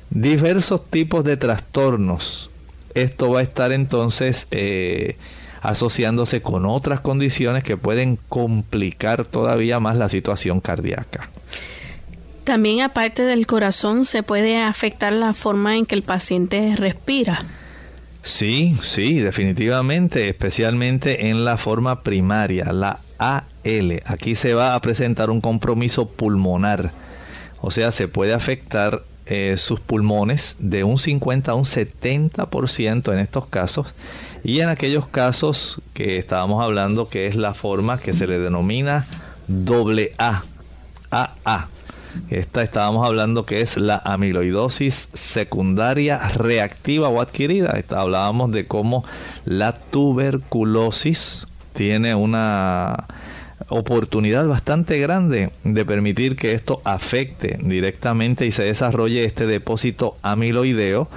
diversos tipos de trastornos. Esto va a estar entonces eh, asociándose con otras condiciones que pueden complicar todavía más la situación cardíaca. También aparte del corazón se puede afectar la forma en que el paciente respira. Sí, sí, definitivamente, especialmente en la forma primaria, la AL. Aquí se va a presentar un compromiso pulmonar, o sea, se puede afectar eh, sus pulmones de un 50 a un 70% en estos casos y en aquellos casos que estábamos hablando que es la forma que se le denomina doble A, AA esta estábamos hablando que es la amiloidosis secundaria reactiva o adquirida. hablábamos de cómo la tuberculosis tiene una oportunidad bastante grande de permitir que esto afecte directamente y se desarrolle este depósito amiloideo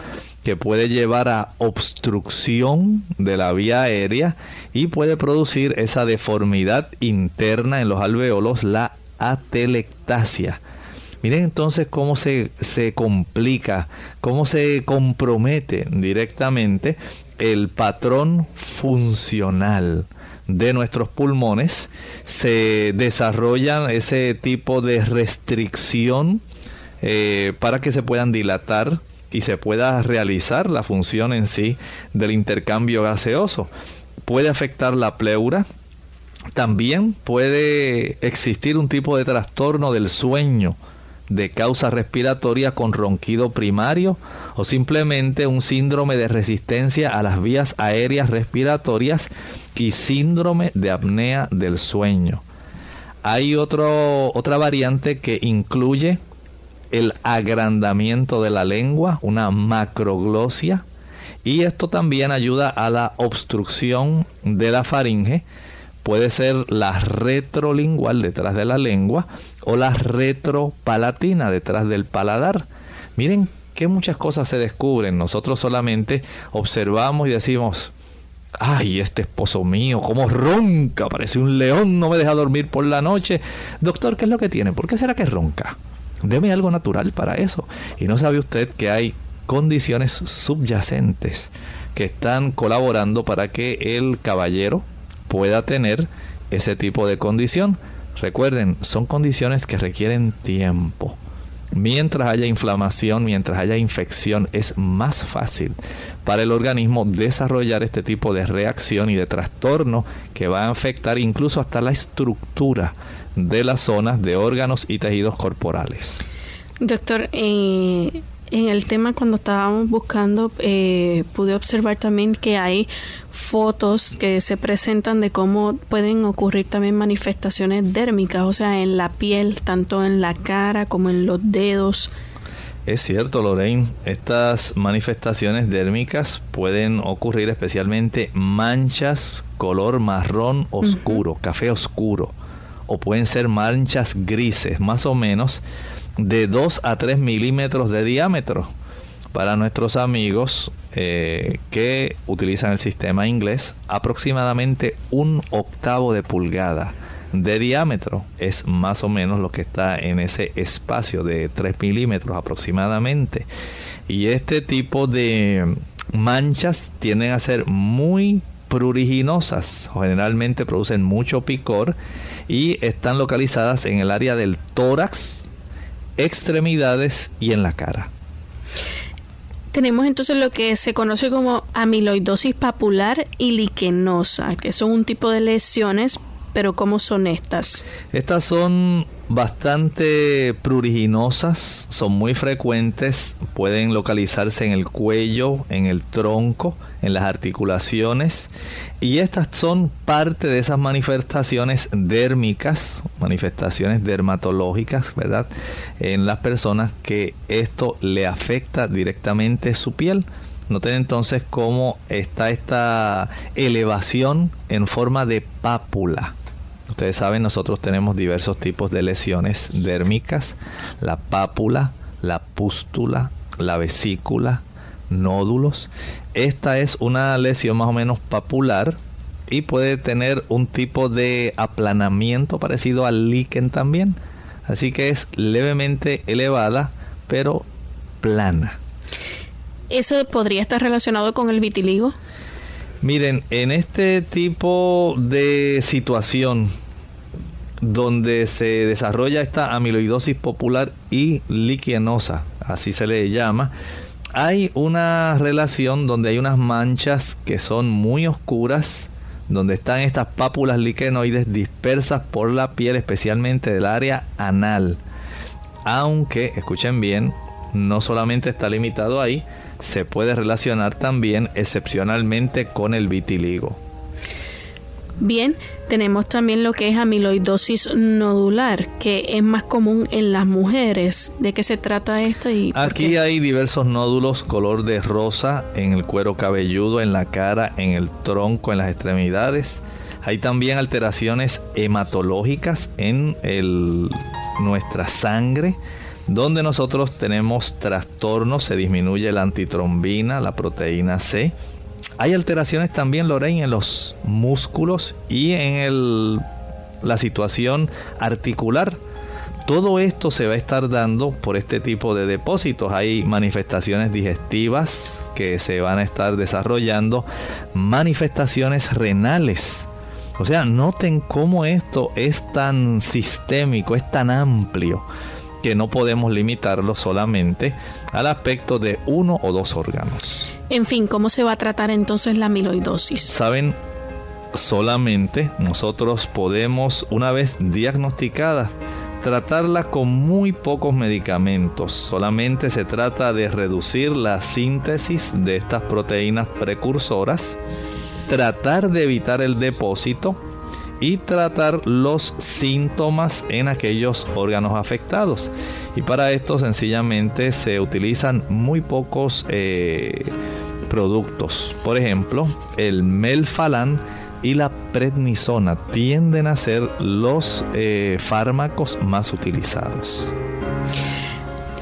que puede llevar a obstrucción de la vía aérea y puede producir esa deformidad interna en los alveolos, la atelectasia. Miren entonces cómo se, se complica, cómo se compromete directamente el patrón funcional de nuestros pulmones, se desarrolla ese tipo de restricción eh, para que se puedan dilatar y se pueda realizar la función en sí del intercambio gaseoso. Puede afectar la pleura, también puede existir un tipo de trastorno del sueño de causa respiratoria con ronquido primario o simplemente un síndrome de resistencia a las vías aéreas respiratorias y síndrome de apnea del sueño. Hay otro, otra variante que incluye el agrandamiento de la lengua, una macroglosia, y esto también ayuda a la obstrucción de la faringe puede ser la retrolingual detrás de la lengua o la retropalatina detrás del paladar. Miren que muchas cosas se descubren. Nosotros solamente observamos y decimos, ay, este esposo mío, cómo ronca, parece un león, no me deja dormir por la noche. Doctor, ¿qué es lo que tiene? ¿Por qué será que ronca? Deme algo natural para eso. Y no sabe usted que hay condiciones subyacentes que están colaborando para que el caballero pueda tener ese tipo de condición. Recuerden, son condiciones que requieren tiempo. Mientras haya inflamación, mientras haya infección, es más fácil para el organismo desarrollar este tipo de reacción y de trastorno que va a afectar incluso hasta la estructura de las zonas de órganos y tejidos corporales. Doctor, eh, en el tema cuando estábamos buscando eh, pude observar también que hay fotos que se presentan de cómo pueden ocurrir también manifestaciones dérmicas, o sea, en la piel, tanto en la cara como en los dedos. Es cierto, Lorraine, estas manifestaciones dérmicas pueden ocurrir especialmente manchas color marrón oscuro, café oscuro, o pueden ser manchas grises, más o menos de 2 a 3 milímetros de diámetro. Para nuestros amigos eh, que utilizan el sistema inglés, aproximadamente un octavo de pulgada de diámetro es más o menos lo que está en ese espacio de 3 milímetros aproximadamente. Y este tipo de manchas tienden a ser muy pruriginosas, generalmente producen mucho picor y están localizadas en el área del tórax, extremidades y en la cara. Tenemos entonces lo que se conoce como amiloidosis papular y liquenosa, que son un tipo de lesiones pero ¿cómo son estas? Estas son bastante pruriginosas, son muy frecuentes, pueden localizarse en el cuello, en el tronco, en las articulaciones y estas son parte de esas manifestaciones dérmicas, manifestaciones dermatológicas, ¿verdad? En las personas que esto le afecta directamente su piel. Noten entonces cómo está esta elevación en forma de pápula. Ustedes saben, nosotros tenemos diversos tipos de lesiones dérmicas, la pápula, la pústula, la vesícula, nódulos. Esta es una lesión más o menos papular y puede tener un tipo de aplanamiento parecido al líquen también. Así que es levemente elevada, pero plana. ¿Eso podría estar relacionado con el vitiligo? Miren, en este tipo de situación donde se desarrolla esta amiloidosis popular y liquianosa, así se le llama, hay una relación donde hay unas manchas que son muy oscuras, donde están estas pápulas liquenoides dispersas por la piel, especialmente del área anal. Aunque, escuchen bien, no solamente está limitado ahí, se puede relacionar también excepcionalmente con el vitiligo. Bien, tenemos también lo que es amiloidosis nodular, que es más común en las mujeres. ¿De qué se trata esto? Y Aquí hay diversos nódulos color de rosa en el cuero cabelludo, en la cara, en el tronco, en las extremidades. Hay también alteraciones hematológicas en nuestra sangre donde nosotros tenemos trastornos, se disminuye la antitrombina, la proteína C. Hay alteraciones también, Lorraine, en los músculos y en la situación articular. Todo esto se va a estar dando por este tipo de depósitos. Hay manifestaciones digestivas que se van a estar desarrollando, manifestaciones renales. O sea, noten cómo esto es tan sistémico, es tan amplio que no podemos limitarlo solamente al aspecto de uno o dos órganos. En fin, ¿cómo se va a tratar entonces la amiloidosis? Saben, solamente nosotros podemos, una vez diagnosticada, tratarla con muy pocos medicamentos. Solamente se trata de reducir la síntesis de estas proteínas precursoras, tratar de evitar el depósito y tratar los síntomas en aquellos órganos afectados. Y para esto sencillamente se utilizan muy pocos eh, productos. Por ejemplo, el melfalán y la prednisona tienden a ser los eh, fármacos más utilizados.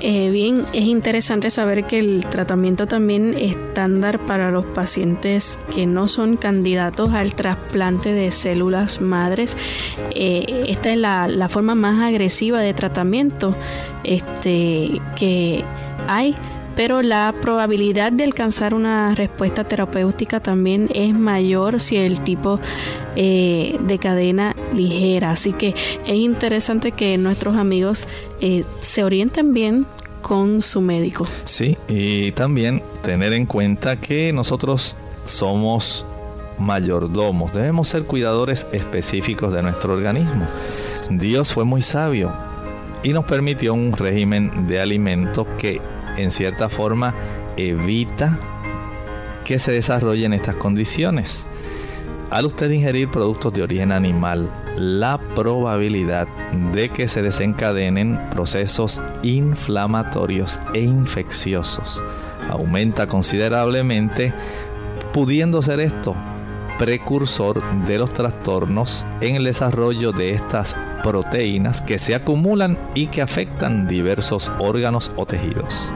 Eh, bien, es interesante saber que el tratamiento también estándar para los pacientes que no son candidatos al trasplante de células madres. Eh, esta es la, la, forma más agresiva de tratamiento este, que hay pero la probabilidad de alcanzar una respuesta terapéutica también es mayor si el tipo eh, de cadena ligera. Así que es interesante que nuestros amigos eh, se orienten bien con su médico. Sí, y también tener en cuenta que nosotros somos mayordomos, debemos ser cuidadores específicos de nuestro organismo. Dios fue muy sabio y nos permitió un régimen de alimentos que en cierta forma evita que se desarrollen estas condiciones. Al usted ingerir productos de origen animal, la probabilidad de que se desencadenen procesos inflamatorios e infecciosos aumenta considerablemente, pudiendo ser esto precursor de los trastornos en el desarrollo de estas proteínas que se acumulan y que afectan diversos órganos o tejidos.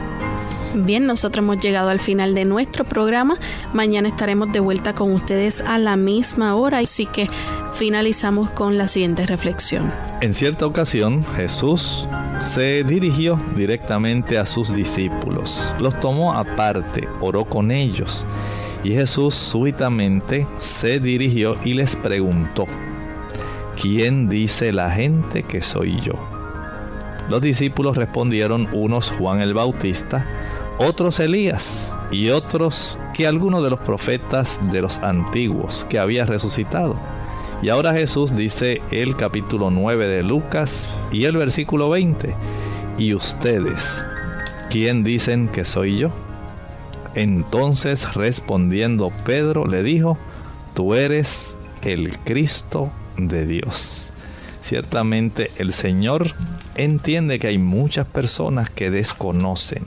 Bien, nosotros hemos llegado al final de nuestro programa. Mañana estaremos de vuelta con ustedes a la misma hora, así que finalizamos con la siguiente reflexión. En cierta ocasión, Jesús se dirigió directamente a sus discípulos, los tomó aparte, oró con ellos, y Jesús súbitamente se dirigió y les preguntó, ¿quién dice la gente que soy yo? Los discípulos respondieron unos Juan el Bautista, otros Elías y otros que algunos de los profetas de los antiguos que había resucitado. Y ahora Jesús dice el capítulo 9 de Lucas y el versículo 20, ¿y ustedes quién dicen que soy yo? Entonces respondiendo Pedro le dijo, tú eres el Cristo de Dios. Ciertamente el Señor entiende que hay muchas personas que desconocen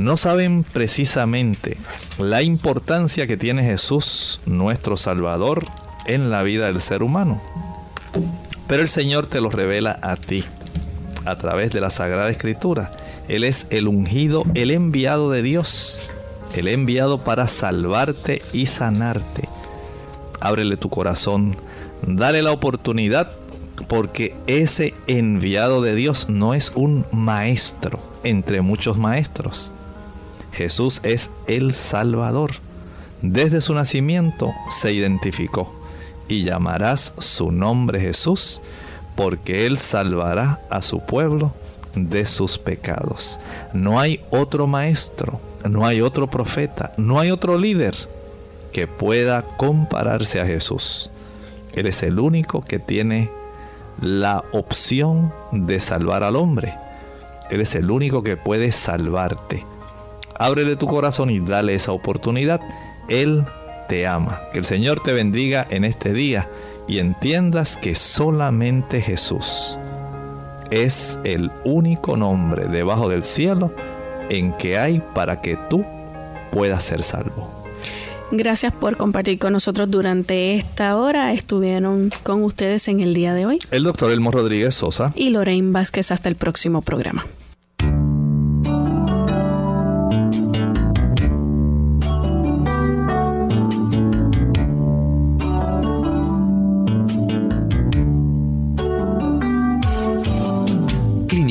no saben precisamente la importancia que tiene Jesús, nuestro Salvador, en la vida del ser humano. Pero el Señor te lo revela a ti, a través de la Sagrada Escritura. Él es el ungido, el enviado de Dios, el enviado para salvarte y sanarte. Ábrele tu corazón, dale la oportunidad, porque ese enviado de Dios no es un maestro entre muchos maestros. Jesús es el Salvador. Desde su nacimiento se identificó y llamarás su nombre Jesús porque Él salvará a su pueblo de sus pecados. No hay otro maestro, no hay otro profeta, no hay otro líder que pueda compararse a Jesús. Él es el único que tiene la opción de salvar al hombre. Él es el único que puede salvarte. Ábrele tu corazón y dale esa oportunidad. Él te ama. Que el Señor te bendiga en este día y entiendas que solamente Jesús es el único nombre debajo del cielo en que hay para que tú puedas ser salvo. Gracias por compartir con nosotros durante esta hora. Estuvieron con ustedes en el día de hoy. El doctor Elmo Rodríguez Sosa. Y Lorraine Vázquez hasta el próximo programa.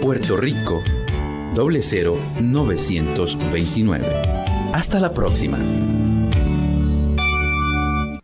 Puerto Rico 00929. Hasta la próxima.